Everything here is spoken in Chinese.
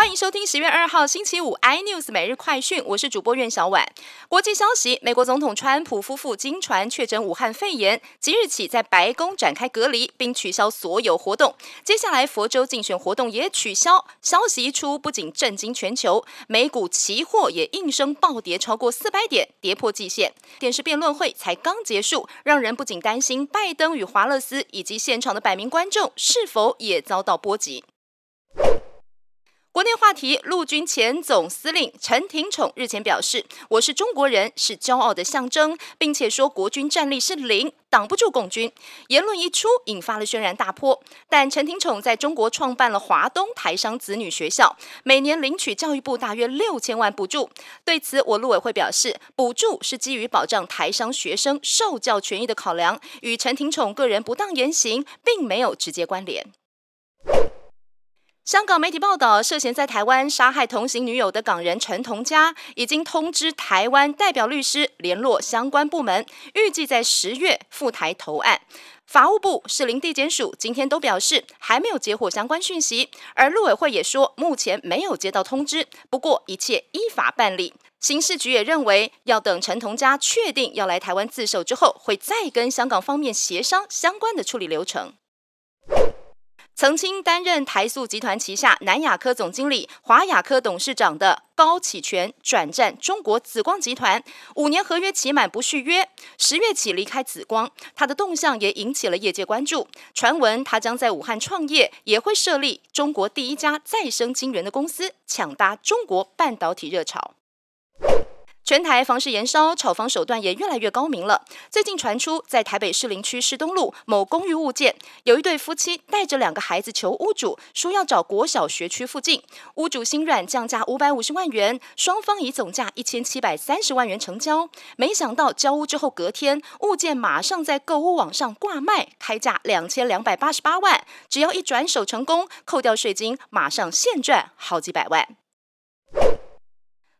欢迎收听十月二号星期五 iNews 每日快讯，我是主播苑小婉。国际消息：美国总统川普夫妇经传确诊武汉肺炎，即日起在白宫展开隔离，并取消所有活动。接下来佛州竞选活动也取消。消息一出，不仅震惊全球，美股期货也应声暴跌超过四百点，跌破季线。电视辩论会才刚结束，让人不仅担心拜登与华勒斯以及现场的百名观众是否也遭到波及。话题：陆军前总司令陈廷宠日前表示：“我是中国人，是骄傲的象征，并且说国军战力是零，挡不住共军。”言论一出，引发了轩然大波。但陈廷宠在中国创办了华东台商子女学校，每年领取教育部大约六千万补助。对此，我陆委会表示，补助是基于保障台商学生受教权益的考量，与陈廷宠个人不当言行并没有直接关联。香港媒体报道，涉嫌在台湾杀害同行女友的港人陈同佳，已经通知台湾代表律师联络相关部门，预计在十月赴台投案。法务部、士林地检署今天都表示还没有接获相关讯息，而陆委会也说目前没有接到通知，不过一切依法办理。刑事局也认为，要等陈同佳确定要来台湾自首之后，会再跟香港方面协商相关的处理流程。曾经担任台塑集团旗下南亚科总经理、华亚科董事长的高启全转战中国紫光集团，五年合约期满不续约，十月起离开紫光。他的动向也引起了业界关注。传闻他将在武汉创业，也会设立中国第一家再生晶圆的公司，抢搭中国半导体热潮。全台房市延烧，炒房手段也越来越高明了。最近传出，在台北市林区市东路某公寓物件，有一对夫妻带着两个孩子求屋主，说要找国小学区附近。屋主心软，降价五百五十万元，双方以总价一千七百三十万元成交。没想到交屋之后隔天，物件马上在购物网上挂卖，开价两千两百八十八万，只要一转手成功，扣掉税金，马上现赚好几百万。